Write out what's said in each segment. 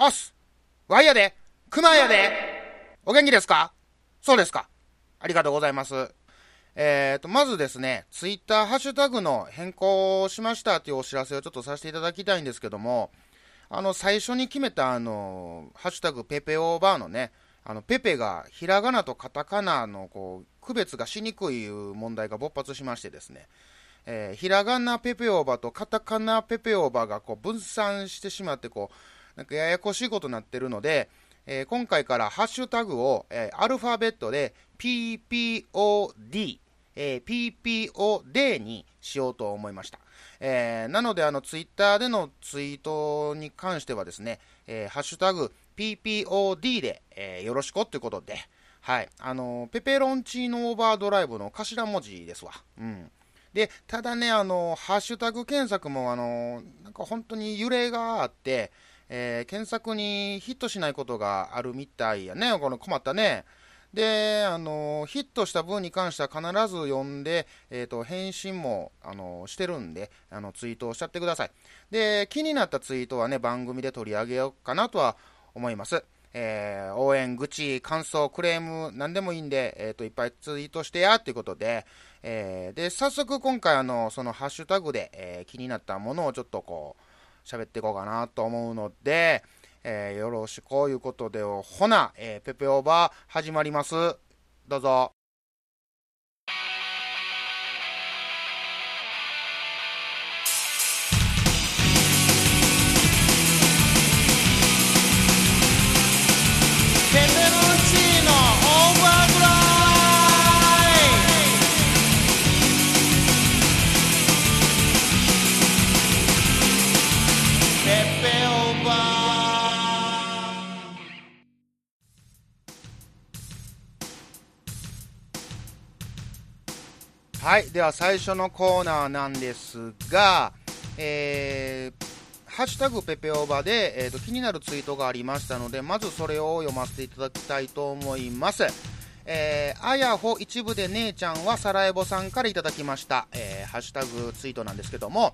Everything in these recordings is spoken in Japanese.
おっすワイやで。熊やで。お元気ですか？そうですか。ありがとうございます。えっ、ー、と、まずですね、ツイッターハッシュタグの変更をしましたというお知らせをちょっとさせていただきたいんですけども、あの、最初に決めたあの、ハッシュタグペペオーバーのね、あの、ペペがひらがなとカタカナのこう、区別がしにくい問題が勃発しましてですね、えー、ひらがなペペオーバーとカタカナペペオーバーがこう分散してしまってこう、なんかややこしいことになってるので、えー、今回からハッシュタグを、えー、アルファベットで PPOD、えー、PPOD にしようと思いました。えー、なので、あの、ツイッターでのツイートに関してはですね、えー、ハッシュタグ PPOD で、えー、よろしくということで、はい、あの、ペペロンチーノオーバードライブの頭文字ですわ。うん。で、ただね、あの、ハッシュタグ検索も、あの、なんか本当に揺れがあって、えー、検索にヒットしないことがあるみたいやね。この困ったね。で、あの、ヒットした分に関しては必ず読んで、え、ー、と、返信も、あの、してるんで、あの、ツイートをしちゃってください。で、気になったツイートはね、番組で取り上げようかなとは思います。えー、応援、愚痴、感想、クレーム、何でもいいんで、えっ、ー、と、いっぱいツイートしてや、ということで、えー、で、早速今回、あの、そのハッシュタグで、え気になったものをちょっとこう、喋っていこうかなと思うので、えー、よろしくこういうことで、ほな、えー、ペペオーバー始まります。どうぞ。はい。では最初のコーナーなんですが、えー、ハッシュタグペペオーバーで、えーと、気になるツイートがありましたので、まずそれを読ませていただきたいと思います。えー、あやほ一部で姉ちゃんはサラエボさんからいただきました、えー、ハッシュタグツイートなんですけども、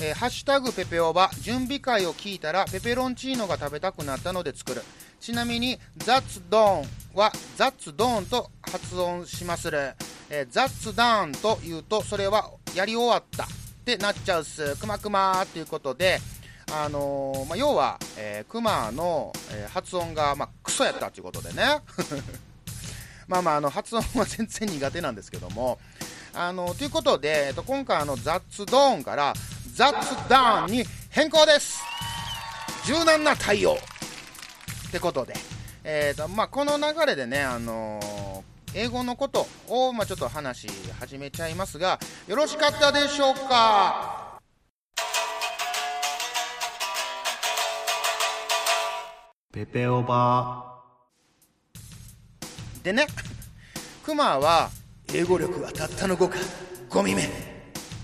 えー、ハッシュタグペペオバ準備会を聞いたらペペロンチーノが食べたくなったので作るちなみにザッツドーンはザッツドーンと発音しまする。えー、ザッツダウンというと、それはやり終わった。ってなっちゃうっす。くまくまっていうことで、あのー、まあ、要は、えー、クマの、えー、発音が、まあ、クソやったっていうことでね。まあまあ、あの、発音は全然苦手なんですけども、あのということで、えっと、今回あの、ザッツドーンから、ザッツダウンに変更です。柔軟な対応。ってことで、えーとまあ、この流れでね、あのー英語のことを、まあ、ちょっと話し始めちゃいますが、よろしかったでしょうか？ペペオバー。でね、クマは、英語力はたったの5か、5ミ目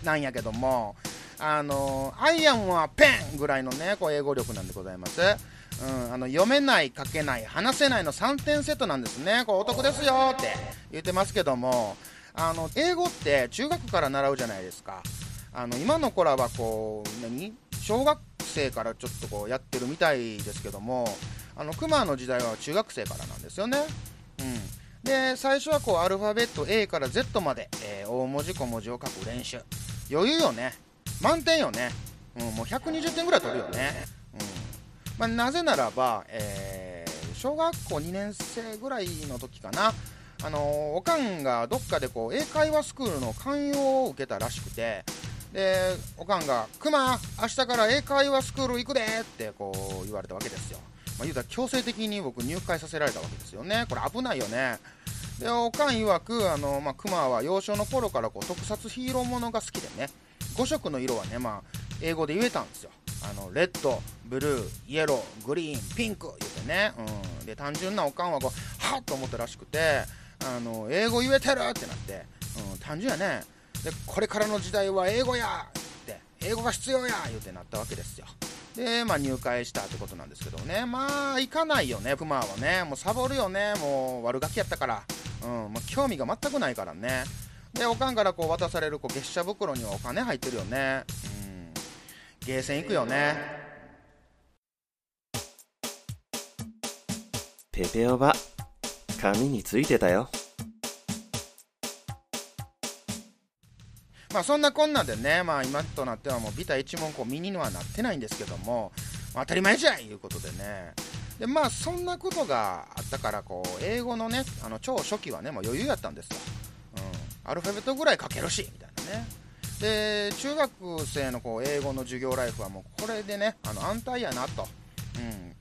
なんやけども、あの、アイアンはペンぐらいのね、こう英語力なんでございます。うん、あの読めない、書けない、話せないの3点セットなんですね。これお得ですよって言ってますけども、あの英語って中学から習うじゃないですか。あの今の子らはこう何？小学生からちょっとこうやってるみたいですけども、あの熊の時代は中学生からなんですよね。うん。で、最初はこうアルファベット A から Z まで、えー、大文字小文字を書く練習。余裕よね。満点よね。うん、もう120点ぐらい取るよね。まあ、なぜならば、えー、小学校2年生ぐらいの時かな、あのおかんがどっかでこう英会話スクールの勧誘を受けたらしくて、で、おかんが、くま、明日から英会話スクール行くでってこう言われたわけですよ。まあ、言うたら強制的に僕入会させられたわけですよね。これ危ないよね。で、おかん曰く、あの、まあ、クマは幼少の頃からこう特撮ヒーローものが好きでね、5色の色はね、まあ、英語で言えたんですよ。あのレッド、ブルー、イエロー、グリーン、ピンク言ってね、うん、で単純なおかんはこうはっと思ったらしくてあの英語言えてるってなって、うん、単純やね。でこれからの時代は英語やって英語が必要や言うてなったわけですよ。で、まあ、入会したってことなんですけどね。まあ行かないよねクマはね。もうサボるよね。もう悪ガキやったから、うん。まあ、興味が全くないからね。でおかんからこう渡されるこう月謝袋にはお金入ってるよね、ゲーセン行くよね。ペペオバ紙についてたよ。まあそんなこんなでね、まあ今となってはもうビタ一問こうミニにはなってないんですけども、まあ当たり前じゃんいうことでね。でまあそんなことがあったからこう英語のねあの超初期はねもう余裕やったんですよ、うん、アルファベットぐらい書けるしみたいなねで中学生のこう英語の授業ライフはもうこれでねあの安泰やなと、うん、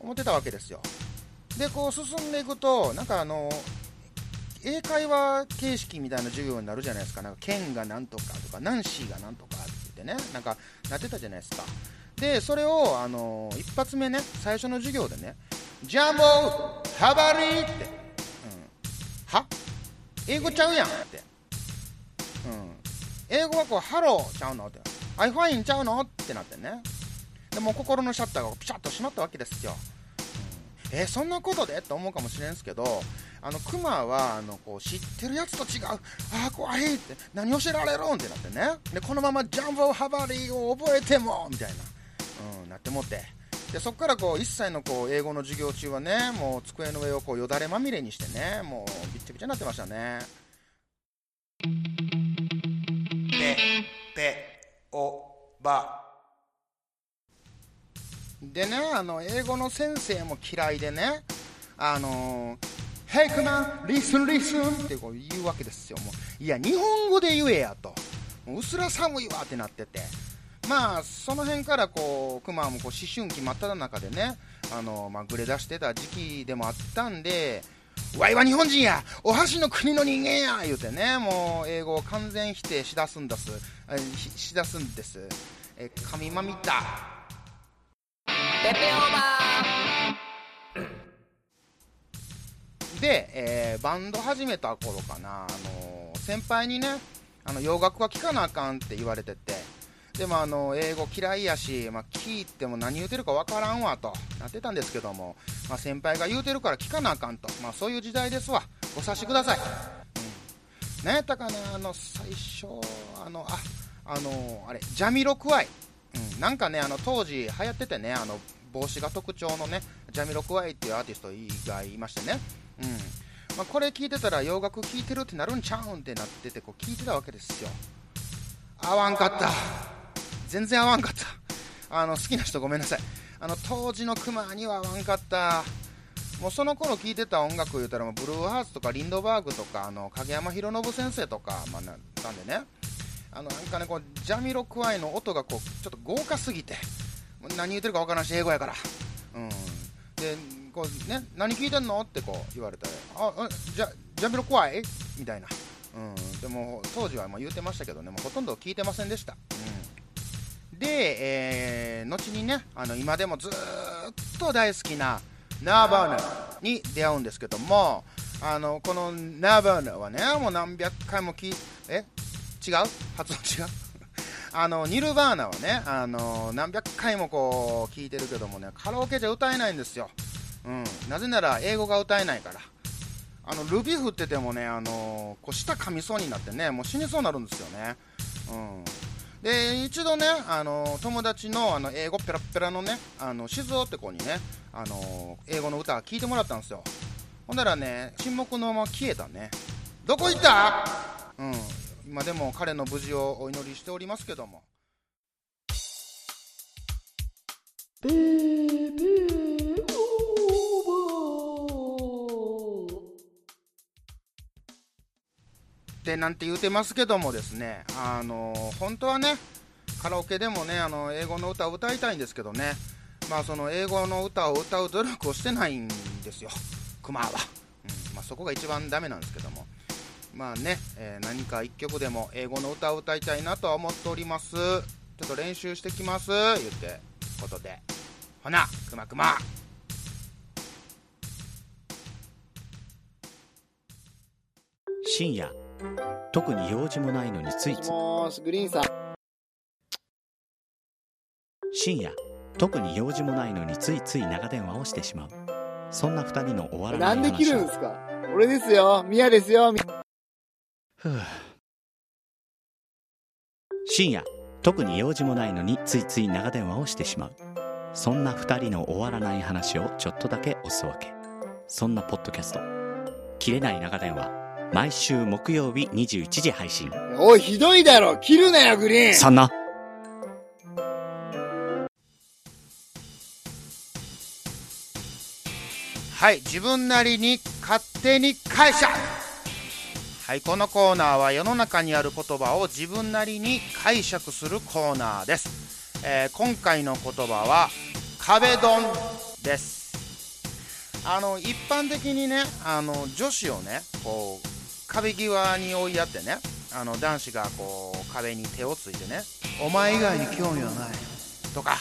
思ってたわけですよ。でこう進んでいくとなんかあの英会話形式みたいな授業になるじゃないですか、なんか剣がなんとかとか、ナンシーがなんとかって言ってね、なんかなってたじゃないですか。で、それを、あの、一発目ね、最初の授業でね、 Jambo habari って、うん、は？英語ちゃうやんって、うん、英語はこう、ハローちゃうの？って、 I fine ちゃうの？ってなってね、でも心のシャッターがピシャッと閉まったわけですよ。うん、えー、そんなことで？と思うかもしれんすけど、あのクマはあのこう知ってるやつと違う、ああ、怖いって、何教えられるん？ってなってね、でこのままジャンボハバリーを覚えてもみたいな。うん、なってもって。でそこからこう一切のこう英語の授業中はねもう机の上をこうよだれまみれにしてねもうびっちゃびちゃになってましたね。ペオバでねあの英語の先生も嫌いでねあの「Hey come on listen listen」ってこう言うわけですよ。もういや日本語で言えやと。うすら寒いわってなってて。まあその辺からこうクマもこう思春期真っ只中でねあの、まあ、グレ出してた時期でもあったんでわいは日本人や。お箸の国の人間や。言うてね。もう英語を完全否定しだすんです。しだすんです。え神まみた。ペペオーバーで、えー、バンド始めた頃かな、あの先輩にねあの洋楽は聴かなあかんって言われてて。でもあの英語嫌いやし、まあ、聞いても何言うてるかわからんわとなってたんですけども、まあ、先輩が言うてるから聞かなあかんと、まあ、そういう時代ですわ。ご察しください、うん、何やったかなあの最初あのああのあれジャミロクワイ、うん、なんかねあの当時流行っててねあの帽子が特徴のねジャミロクワイっていうアーティストがいましてね、うん。まあ、これ聞いてたら洋楽聴いてるってなるんちゃうんってなっててこう聞いてたわけですよ。合わんかった。全然合わんかった。あの好きな人ごめんなさい。あの当時のクマには合わんかった。もうその頃聴いてた音楽言うたらブルーハーツとかリンドバーグとかあの影山博信先生とか、まあ、なんでね。あのなんかねこうジャミロクワイの音がこうちょっと豪華すぎて何言ってるか分からんし英語やから。うん。でこうね何聞いてんのってこう言われたらあじゃジャミロクワイ？みたいな。うん。でも当時はま言うてましたけどねもうほとんど聞いてませんでした。うん。で、えー、後にねあの今でもずっと大好きなナーバーナに出会うんですけどもあのこのナーバーナーはねもう何百回も聞いえ？違う？発音違う？あのニルバーナはねあの何百回もこう聞いてるけどもねカラオケじゃ歌えないんですよ、うん、なぜなら英語が歌えないから。あのルビー振っててもねあのこう舌噛みそうになってねもう死にそうになるんですよね、うん、で一度ねあの友達のあの英語ペラペラのねあの静雄って子にねあの英語の歌聞いてもらったんですよ。ほんならね沈黙のまま消えたね。どこ行った？うん。今でも彼の無事をお祈りしておりますけども。ブーブーてなんて言うてますけどもですね、あの本当はね、カラオケでもね、あの英語の歌を歌いたいんですけどね、まあ、その英語の歌を歌う努力をしてないんですよ、クマは。うんまあ、そこが一番ダメなんですけども。まあね、えー、何か1曲でも英語の歌を歌いたいなとは思っております。ちょっと練習してきます、言ってことで。ほな、くまくま。深夜特に用事もないのについつい。深夜特に用事もないのについつい長電話をしてしまう。そんな二人の終わらない話なんで切るんですか？俺ですよ。ミヤですよ。ふう。深夜特に用事もないのについつい長電話をしてしまう。そんな二人の終わらない話をちょっとだけおすわけ。そんなポッドキャスト「切れない長電話」毎週木曜日21時配信。おい、ひどいだろ。切るなよ、グリーン。そんな。はい自分なりに勝手に解釈。はいこのコーナーは世の中にある言葉を自分なりに解釈するコーナーです、えー今回の言葉は壁ドンです。あの一般的にねあの女子をねこう壁際に追いやってねあの男子がこう壁に手をついてね「お前以外に興味はない」とか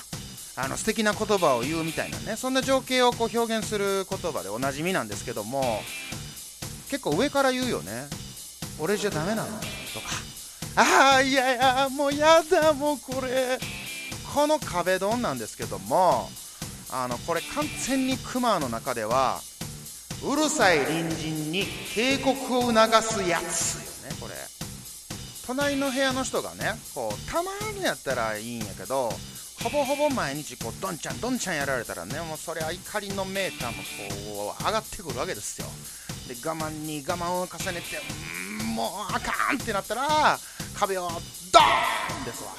あの素敵な言葉を言うみたいなねそんな情景をこう表現する言葉でおなじみなんですけども結構上から言うよね「俺じゃダメなの?」とか「ああいやいやもうやだもうこれ」この壁ドンなんですけどもあのこれ完全にクマの中ではうるさい隣人に警告を促すやつよねこれ。隣の部屋の人がねこうたまにやったらいいんやけどほぼほぼ毎日こうドンちゃんドンちゃんやられたらねもうそれは怒りのメーターもこう上がってくるわけですよ。で我慢に我慢を重ねてもうあかんってなったら壁をドーンですわ。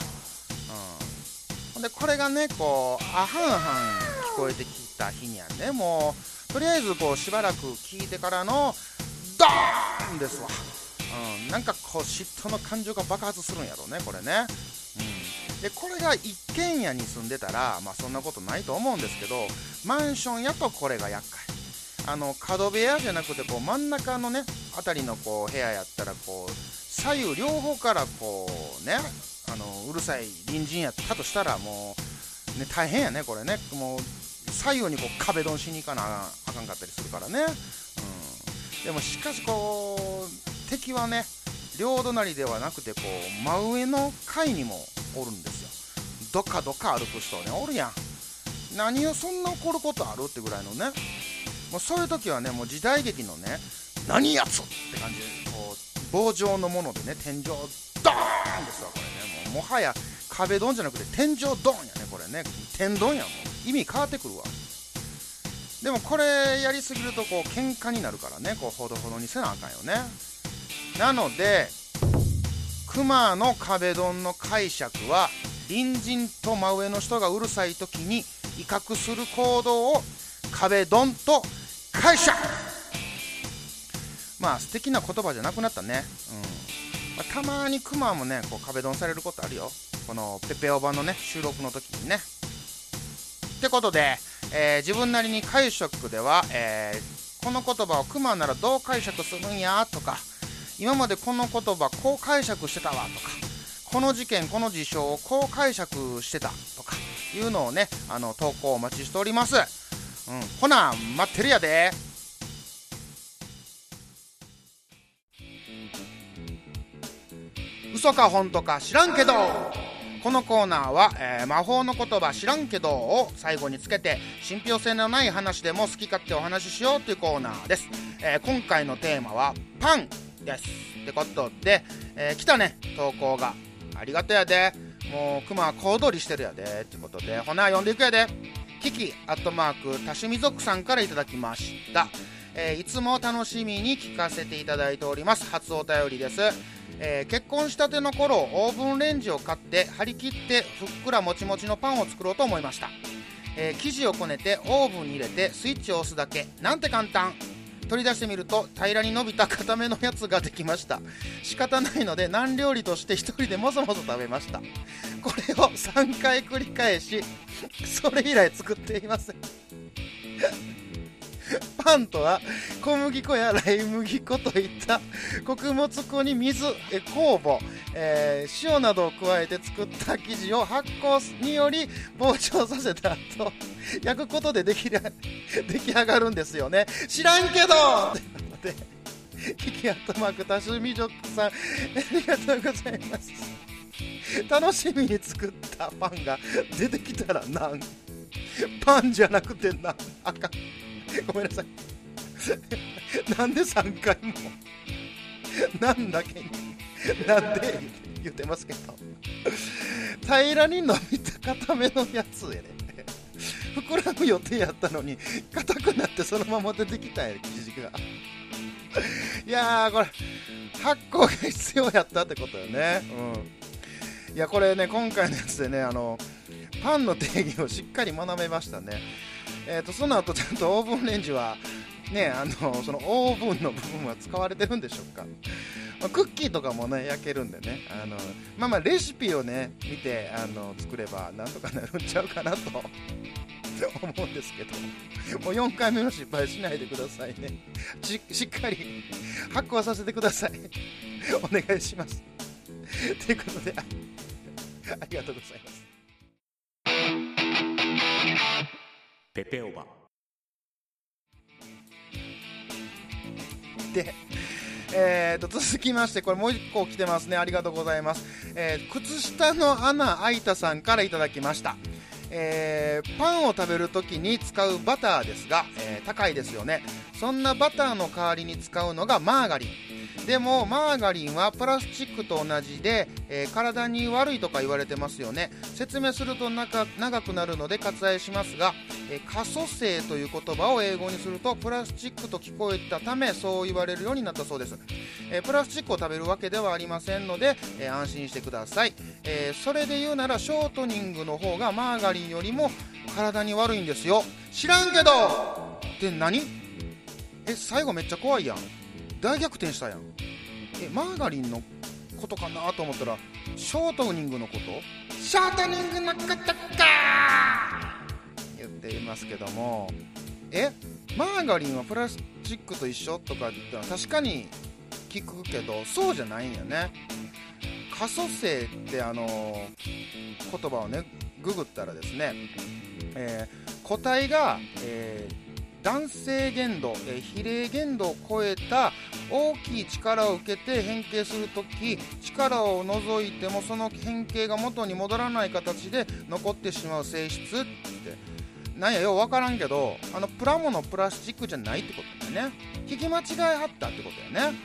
うん。ほんでこれがねこうあはんはん聞こえてきた日にはねもうとりあえずこうしばらく聞いてからのドーンですわ、うん、なんかこう嫉妬の感情が爆発するんやろうねこれね、うん、でこれが一軒家に住んでたらまあそんなことないと思うんですけどマンションやとこれが厄介。あの角部屋じゃなくてこう真ん中のね辺りのこう部屋やったらこう左右両方からこうねあのうるさい隣人やったとしたらもう、ね、大変やねこれね。もう左右にこう壁ドンしに行かなあかんかったりするからね、うん、でもしかしこう敵はね両隣ではなくてこう真上の階にもおるんですよ。どかどか歩く人ねおるやん。何をそんな怒ることあるってぐらいのね。もうそういう時はねもう時代劇のね何やつって感じでこう棒状のものでね天井ドーンですわこれね。もうもはや壁ドンじゃなくて天井ドンやねこれね。天丼やもう意味変わってくるわ。でもこれやりすぎるとこう喧嘩になるからねこうほどほどにせなあかんよね。なのでクマの壁ドンの解釈は隣人と真上の人がうるさい時に威嚇する行動を壁ドンと解釈。まあ素敵な言葉じゃなくなったね、うん。まあたまにクマもねこう壁ドンされることあるよ。このペペオバのね収録の時にね。ってことで、えー自分なりに解釈では、えーこの言葉をクマならどう解釈するんや？とか今までこの言葉こう解釈してたわ？とかこの事件この事象をこう解釈してた？とかいうのをねあの投稿お待ちしております、うん、ほな待ってるやで。嘘か本当か知らんけど。このコーナーは、えー魔法の言葉知らんけどを最後につけて信憑性のない話でも好き勝手お話ししようというコーナーです、えー今回のテーマはパンですってことで、えー来たね投稿が。ありがとうやで。もうクマは小躍りしてるやでってことでほな読んでいくやで。キキアットマーク多趣味族さんからいただきました、えいつも楽しみに聞かせていただいております。初お便りです。えー結婚したての頃オーブンレンジを買って張り切ってふっくらもちもちのパンを作ろうと思いました、えー生地をこねてオーブンに入れてスイッチを押すだけ。なんて簡単。取り出してみると平らに伸びた固めのやつができました。仕方ないので何料理として一人でもそもそ食べました。これを3回繰り返しそれ以来作っていません。パンとは小麦粉やライ麦粉といった穀物粉に水、え酵母、えー塩などを加えて作った生地を発酵により膨張させた後 焼くことでできる 出来上がるんですよね。知らんけど！ということでキキアットマーク多趣味ジョックさんありがとうございます。楽しみに作ったパンが出てきたらなんパンじゃなくてなんあかん。ごめんなさい。なんで3回も？なんだけに？なんで言ってますけど。平らに伸びた固めのやつやね膨らむ予定やったのに硬くなってそのまま出てきたんや生地が。いやーこれ発酵が必要やったってことよね。うん。いやこれね今回のやつでねあのパンの定義をしっかり学べましたね。えーとその後ちゃんとオーブンレンジはね あのそのオーブンの部分は使われてるんでしょうか。まあクッキーとかもね焼けるんでね。あのまあまあレシピをね見てあの作ればなんとかなるんちゃうかなと。思うんですけど。もう4回目の失敗しないでくださいね。しっかり発酵させてください。お願いします。ということでありがとうございます。ペペオバ。で、えー、と続きましてこれもう1個来てますね。ありがとうございます、えー靴下の穴開いたさんからいただきました。えーパンを食べるときに使うバターですが、えー高いですよね。そんなバターの代わりに使うのがマーガリン。でもマーガリンはプラスチックと同じで、えー体に悪いとか言われてますよね。説明すると長長くなるので割愛しますが、えー可塑性という言葉を英語にするとプラスチックと聞こえたためそう言われるようになったそうです、えープラスチックを食べるわけではありませんので、え安心してください、えそれで言うならショートニングの方がマーガリンよりも体に悪いんですよ。知らんけど。って何？え最後めっちゃ怖いやん。大逆転したやん。えマーガリンのことかなと思ったらショートニングのこと？ショートニングのことか。言っていますけども。えマーガリンはプラスチックと一緒とかって言ったら確かに聞くけどそうじゃないんよね。可塑性ってあの言葉をねググったらですね、えー個体が、えー男性限度、え比例限度を超えた大きい力を受けて変形するとき力を除いてもその変形が元に戻らない形で残ってしまう性質って。なんやよう分からんけどあのプラモのプラスチックじゃないってことだよね。聞き間違いはったってことだよね。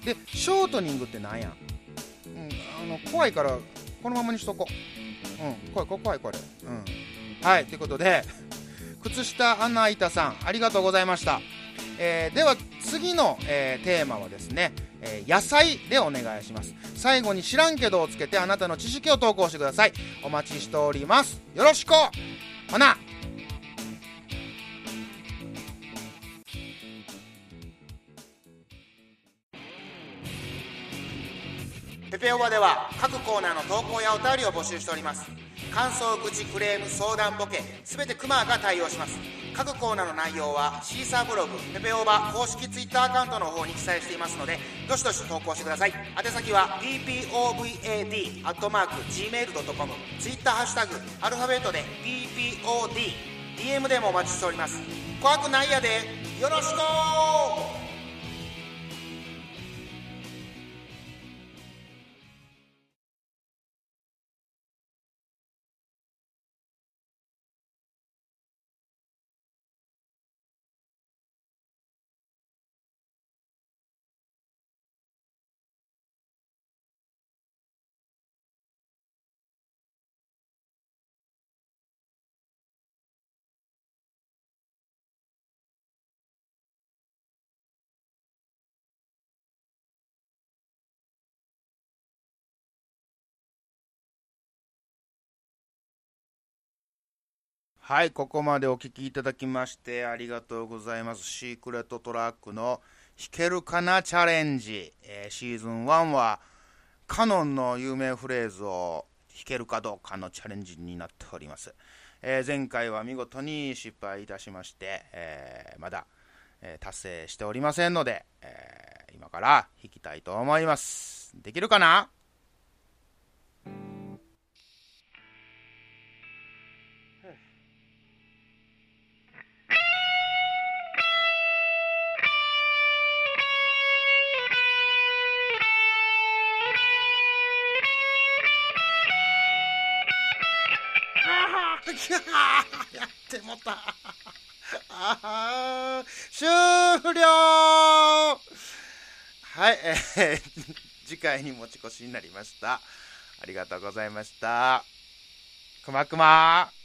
うん。でショートニングってなんや？うんあの怖いからこのままにしとこう。うん怖い怖い怖いこれうん。はいということで。靴下穴開いたさんありがとうございました、えーでは次の、えーテーマはですね、えー野菜でお願いします。最後に知らんけどをつけてあなたの知識を投稿してください。お待ちしております。よろしく。ほな。ペオバでは各コーナーの投稿やお便りを募集しております感想口クレーム相談ボケすべてクマが対応します各コーナーの内容はシーサーブログペペオバ公式ツイッターアカウントの方に記載していますのでどしどし投稿してください宛先は ppobad.gmail.com ツイッターハッシュタグアルファベットで ppodDM でもお待ちしております怖くないやでよろしくはい、ここまでお聞きいただきましてありがとうございます。シークレットトラックの弾けるかなチャレンジ、えーシーズン1はカノンの有名フレーズを弾けるかどうかのチャレンジになっております。えー前回は見事に失敗いたしまして、えーまだ、え達成しておりませんので、え今から弾きたいと思います。できるかな？やってもた。あ終了はい、えー 次回に持ち越しになりました。ありがとうございました。くまくま